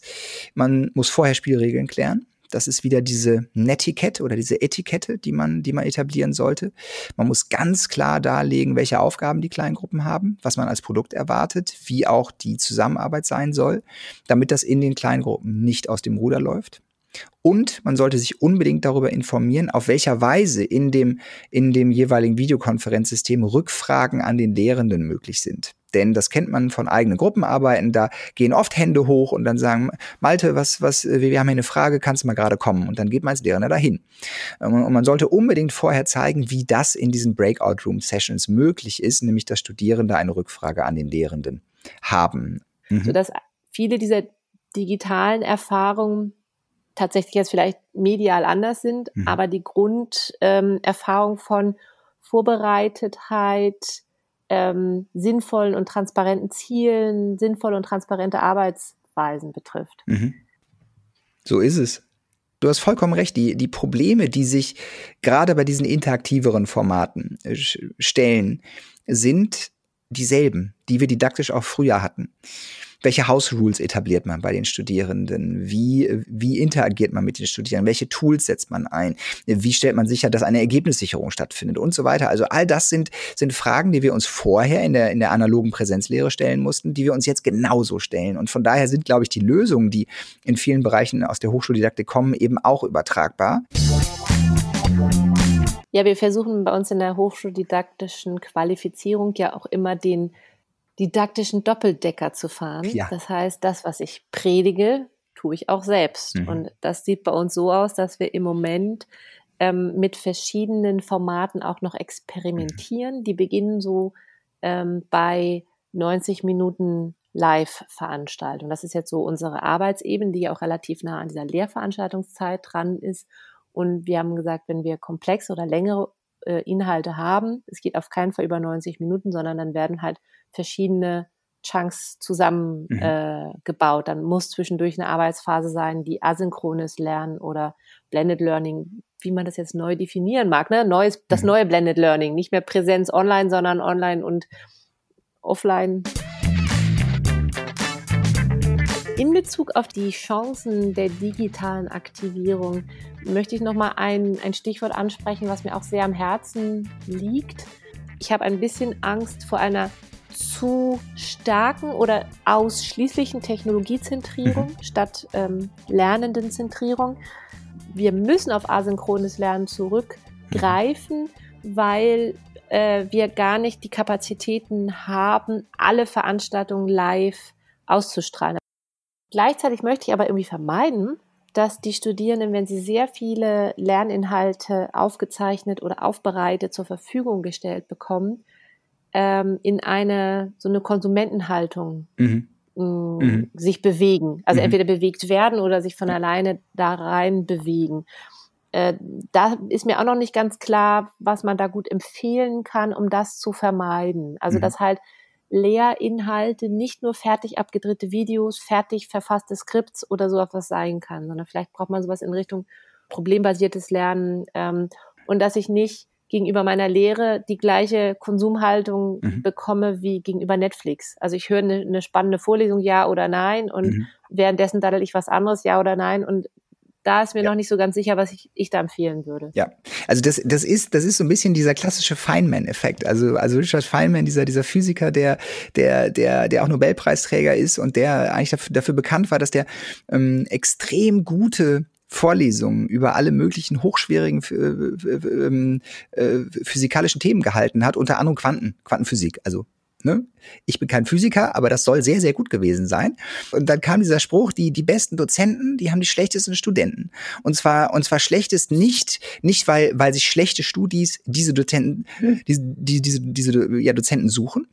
man muss vorher Spielregeln klären. Das ist wieder diese Netiquette oder diese Etikette, die man, die man etablieren sollte. Man muss ganz klar darlegen, welche Aufgaben die Kleingruppen haben, was man als Produkt erwartet, wie auch die Zusammenarbeit sein soll, damit das in den Kleingruppen nicht aus dem Ruder läuft. Und man sollte sich unbedingt darüber informieren, auf welcher Weise in dem, in dem jeweiligen Videokonferenzsystem Rückfragen an den Lehrenden möglich sind. Denn das kennt man von eigenen Gruppenarbeiten, da gehen oft Hände hoch und dann sagen, Malte, was, was, wir haben hier eine Frage, kannst du mal gerade kommen? Und dann geht man als Lehrender dahin. Und man sollte unbedingt vorher zeigen, wie das in diesen Breakout Room Sessions möglich ist, nämlich dass Studierende eine Rückfrage an den Lehrenden haben. Mhm. Sodass viele dieser digitalen Erfahrungen tatsächlich jetzt vielleicht medial anders sind, mhm. aber die Grunderfahrung ähm, von Vorbereitetheit, ähm, sinnvollen und transparenten Zielen, sinnvolle und transparente Arbeitsweisen betrifft. Mhm. So ist es. Du hast vollkommen recht. Die, die Probleme, die sich gerade bei diesen interaktiveren Formaten äh, stellen, sind dieselben, die wir didaktisch auch früher hatten welche House Rules etabliert man bei den Studierenden? Wie, wie interagiert man mit den Studierenden? Welche Tools setzt man ein? Wie stellt man sicher, dass eine Ergebnissicherung stattfindet und so weiter? Also all das sind, sind Fragen, die wir uns vorher in der, in der analogen Präsenzlehre stellen mussten, die wir uns jetzt genauso stellen. Und von daher sind, glaube ich, die Lösungen, die in vielen Bereichen aus der Hochschuldidaktik kommen, eben auch übertragbar. Ja, wir versuchen bei uns in der hochschuldidaktischen Qualifizierung ja auch immer den didaktischen Doppeldecker zu fahren. Ja. Das heißt, das, was ich predige, tue ich auch selbst. Mhm. Und das sieht bei uns so aus, dass wir im Moment ähm, mit verschiedenen Formaten auch noch experimentieren. Mhm. Die beginnen so ähm, bei 90 Minuten Live-Veranstaltung. Das ist jetzt so unsere Arbeitsebene, die ja auch relativ nah an dieser Lehrveranstaltungszeit dran ist. Und wir haben gesagt, wenn wir komplexe oder längere äh, Inhalte haben, es geht auf keinen Fall über 90 Minuten, sondern dann werden halt verschiedene Chunks zusammengebaut. Mhm. Äh, Dann muss zwischendurch eine Arbeitsphase sein, die asynchrones Lernen oder Blended Learning, wie man das jetzt neu definieren mag. Ne? Neues, das mhm. neue Blended Learning, nicht mehr Präsenz online, sondern online und offline. In Bezug auf die Chancen der digitalen Aktivierung möchte ich noch mal ein, ein Stichwort ansprechen, was mir auch sehr am Herzen liegt. Ich habe ein bisschen Angst vor einer zu starken oder ausschließlichen Technologiezentrierung mhm. statt ähm, lernenden Zentrierung. Wir müssen auf asynchrones Lernen zurückgreifen, weil äh, wir gar nicht die Kapazitäten haben, alle Veranstaltungen live auszustrahlen. Gleichzeitig möchte ich aber irgendwie vermeiden, dass die Studierenden, wenn sie sehr viele Lerninhalte aufgezeichnet oder aufbereitet zur Verfügung gestellt bekommen, ähm, in eine so eine Konsumentenhaltung mhm. Mh, mhm. sich bewegen. Also mhm. entweder bewegt werden oder sich von alleine da rein bewegen. Äh, da ist mir auch noch nicht ganz klar, was man da gut empfehlen kann, um das zu vermeiden. Also mhm. dass halt Lehrinhalte nicht nur fertig abgedrehte Videos, fertig verfasste Skripts oder so etwas sein kann, sondern vielleicht braucht man sowas in Richtung problembasiertes Lernen ähm, und dass ich nicht gegenüber meiner Lehre die gleiche Konsumhaltung mhm. bekomme wie gegenüber Netflix. Also ich höre eine, eine spannende Vorlesung, ja oder nein, und mhm. währenddessen daddel ich was anderes, ja oder nein, und da ist mir ja. noch nicht so ganz sicher, was ich, ich da empfehlen würde. Ja, also das, das ist, das ist so ein bisschen dieser klassische Feynman-Effekt. Also, also Richard Feynman, dieser, dieser Physiker, der, der, der, der auch Nobelpreisträger ist und der eigentlich dafür, dafür bekannt war, dass der ähm, extrem gute Vorlesungen über alle möglichen hochschwierigen ähm, äh, physikalischen Themen gehalten hat, unter anderem Quanten, Quantenphysik, also Ne? Ich bin kein Physiker, aber das soll sehr, sehr gut gewesen sein. Und dann kam dieser Spruch, die, die besten Dozenten, die haben die schlechtesten Studenten. Und zwar, und zwar schlechtest nicht, nicht weil, weil sich schlechte Studis diese Dozenten, die, die, diese, diese ja, Dozenten suchen,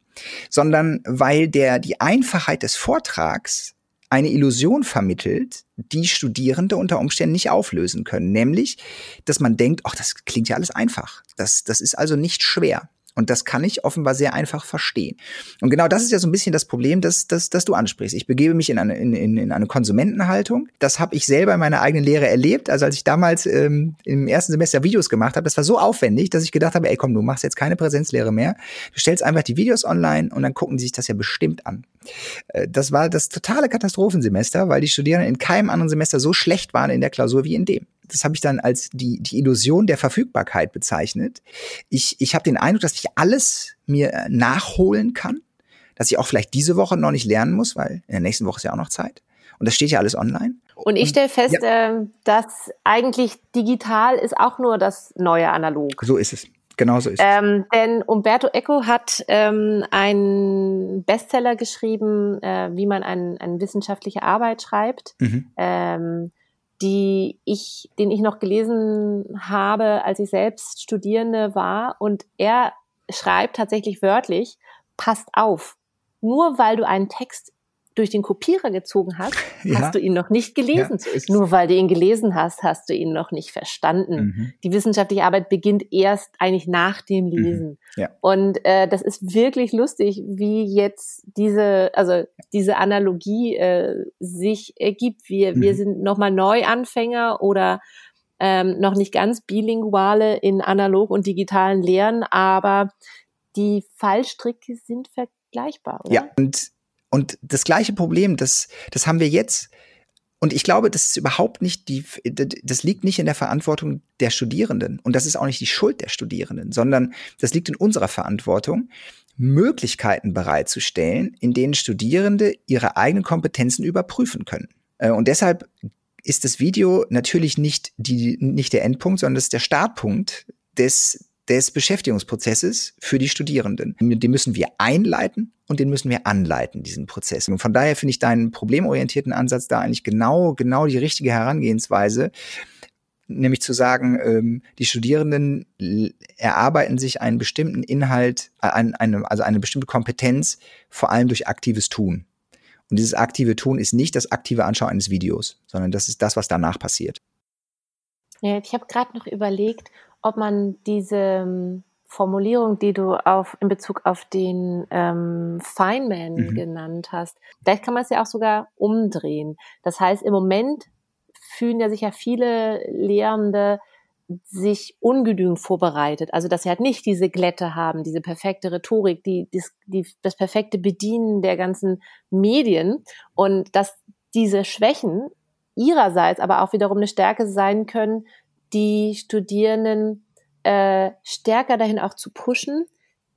sondern weil der, die Einfachheit des Vortrags eine Illusion vermittelt, die Studierende unter Umständen nicht auflösen können. Nämlich, dass man denkt, ach, das klingt ja alles einfach. Das, das ist also nicht schwer. Und das kann ich offenbar sehr einfach verstehen. Und genau das ist ja so ein bisschen das Problem, das, das, das du ansprichst. Ich begebe mich in eine, in, in, in eine Konsumentenhaltung. Das habe ich selber in meiner eigenen Lehre erlebt. Also als ich damals ähm, im ersten Semester Videos gemacht habe, das war so aufwendig, dass ich gedacht habe, ey komm, du machst jetzt keine Präsenzlehre mehr. Du stellst einfach die Videos online und dann gucken die sich das ja bestimmt an. Äh, das war das totale Katastrophensemester, weil die Studierenden in keinem anderen Semester so schlecht waren in der Klausur wie in dem das habe ich dann als die, die Illusion der Verfügbarkeit bezeichnet. Ich, ich habe den Eindruck, dass ich alles mir äh, nachholen kann, dass ich auch vielleicht diese Woche noch nicht lernen muss, weil in der nächsten Woche ist ja auch noch Zeit. Und das steht ja alles online. Und ich stelle fest, ja. äh, dass eigentlich digital ist auch nur das neue Analog. So ist es. Genauso ist ähm, es. Denn Umberto Eco hat ähm, einen Bestseller geschrieben, äh, wie man ein, eine wissenschaftliche Arbeit schreibt. Mhm. Ähm, die ich, den ich noch gelesen habe, als ich selbst Studierende war. Und er schreibt tatsächlich wörtlich, passt auf, nur weil du einen Text durch den Kopierer gezogen hast, ja. hast du ihn noch nicht gelesen. Ja, so Nur weil du ihn gelesen hast, hast du ihn noch nicht verstanden. Mhm. Die wissenschaftliche Arbeit beginnt erst eigentlich nach dem mhm. Lesen. Mhm. Ja. Und äh, das ist wirklich lustig, wie jetzt diese, also diese Analogie äh, sich ergibt. Wir, mhm. wir sind nochmal Neuanfänger oder ähm, noch nicht ganz bilinguale in analog und digitalen Lehren, aber die Fallstricke sind vergleichbar. Oder? Ja, und und das gleiche Problem, das, das haben wir jetzt. Und ich glaube, das ist überhaupt nicht die, das liegt nicht in der Verantwortung der Studierenden. Und das ist auch nicht die Schuld der Studierenden, sondern das liegt in unserer Verantwortung, Möglichkeiten bereitzustellen, in denen Studierende ihre eigenen Kompetenzen überprüfen können. Äh, und deshalb ist das Video natürlich nicht die, nicht der Endpunkt, sondern das ist der Startpunkt des, des Beschäftigungsprozesses für die Studierenden. Den müssen wir einleiten und den müssen wir anleiten, diesen Prozess. Und von daher finde ich deinen problemorientierten Ansatz da eigentlich genau, genau die richtige Herangehensweise, nämlich zu sagen, ähm, die Studierenden erarbeiten sich einen bestimmten Inhalt, eine, also eine bestimmte Kompetenz, vor allem durch aktives Tun. Und dieses aktive Tun ist nicht das aktive Anschauen eines Videos, sondern das ist das, was danach passiert. Ja, ich habe gerade noch überlegt, ob man diese ähm, Formulierung, die du auf in Bezug auf den ähm, Feynman mhm. genannt hast, vielleicht kann man es ja auch sogar umdrehen. Das heißt, im Moment fühlen ja sicher viele Lehrende sich ungenügend vorbereitet. Also dass sie halt nicht diese Glätte haben, diese perfekte Rhetorik, die, die, die, das perfekte Bedienen der ganzen Medien und dass diese Schwächen ihrerseits aber auch wiederum eine Stärke sein können, die Studierenden äh, stärker dahin auch zu pushen.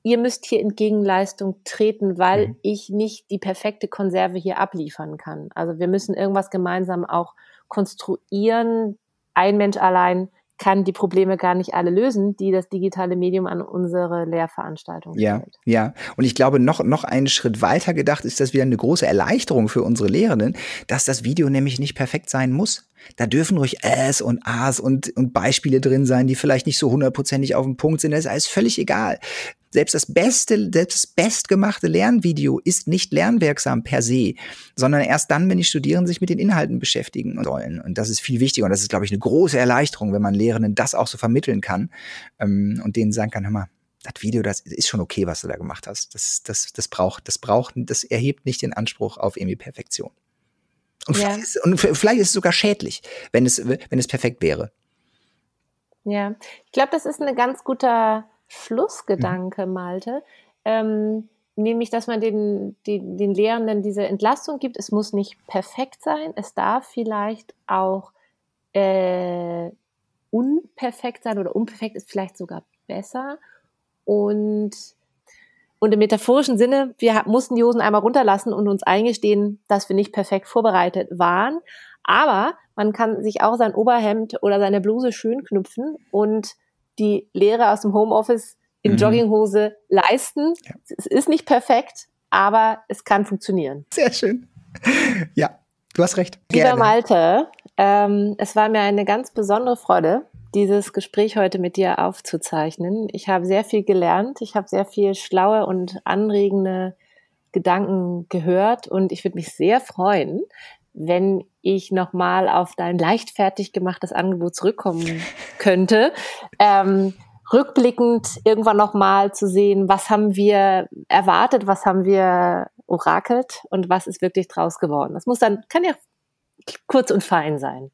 Ihr müsst hier in Gegenleistung treten, weil mhm. ich nicht die perfekte Konserve hier abliefern kann. Also wir müssen irgendwas gemeinsam auch konstruieren. Ein Mensch allein kann die Probleme gar nicht alle lösen, die das digitale Medium an unsere Lehrveranstaltung ja, stellt. Ja, und ich glaube, noch, noch einen Schritt weiter gedacht ist das wieder eine große Erleichterung für unsere Lehrenden, dass das Video nämlich nicht perfekt sein muss. Da dürfen ruhig Äs und As und, und Beispiele drin sein, die vielleicht nicht so hundertprozentig auf den Punkt sind. Das ist alles völlig egal. Selbst das beste, selbst das bestgemachte Lernvideo ist nicht lernwirksam per se, sondern erst dann, wenn die Studierenden sich mit den Inhalten beschäftigen sollen. Und das ist viel wichtiger. Und das ist, glaube ich, eine große Erleichterung, wenn man Lehrenden das auch so vermitteln kann ähm, und denen sagen kann, hör mal, das Video, das ist schon okay, was du da gemacht hast. Das, das, das braucht, das braucht, das erhebt nicht den Anspruch auf irgendwie Perfektion. Und, ja. vielleicht, ist, und vielleicht ist es sogar schädlich, wenn es, wenn es perfekt wäre. Ja, ich glaube, das ist ein ganz guter Schlussgedanke, mhm. Malte. Ähm, nämlich, dass man den, den, den Lehrenden diese Entlastung gibt. Es muss nicht perfekt sein. Es darf vielleicht auch äh, unperfekt sein oder unperfekt ist vielleicht sogar besser. Und, und im metaphorischen Sinne, wir mussten die Hosen einmal runterlassen und uns eingestehen, dass wir nicht perfekt vorbereitet waren. Aber man kann sich auch sein Oberhemd oder seine Bluse schön knüpfen und die Lehre aus dem Homeoffice in mhm. Jogginghose leisten. Ja. Es ist nicht perfekt, aber es kann funktionieren. Sehr schön. Ja, du hast recht. Gerne. Lieber Malte, ähm, es war mir eine ganz besondere Freude, dieses Gespräch heute mit dir aufzuzeichnen. Ich habe sehr viel gelernt. Ich habe sehr viel schlaue und anregende Gedanken gehört und ich würde mich sehr freuen, wenn ich nochmal auf dein leichtfertig gemachtes Angebot zurückkommen könnte. Ähm, rückblickend irgendwann nochmal zu sehen, was haben wir erwartet, was haben wir orakelt und was ist wirklich draus geworden. Das muss dann, kann ja kurz und fein sein.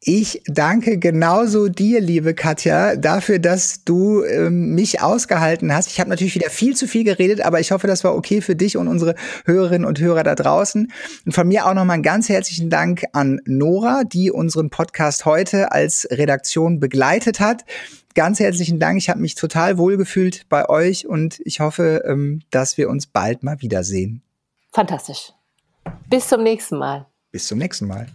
Ich danke genauso dir, liebe Katja, dafür, dass du ähm, mich ausgehalten hast. Ich habe natürlich wieder viel zu viel geredet, aber ich hoffe, das war okay für dich und unsere Hörerinnen und Hörer da draußen. Und von mir auch nochmal einen ganz herzlichen Dank an Nora, die unseren Podcast heute als Redaktion begleitet hat. Ganz herzlichen Dank. Ich habe mich total wohlgefühlt bei euch und ich hoffe, ähm, dass wir uns bald mal wiedersehen. Fantastisch. Bis zum nächsten Mal. Bis zum nächsten Mal.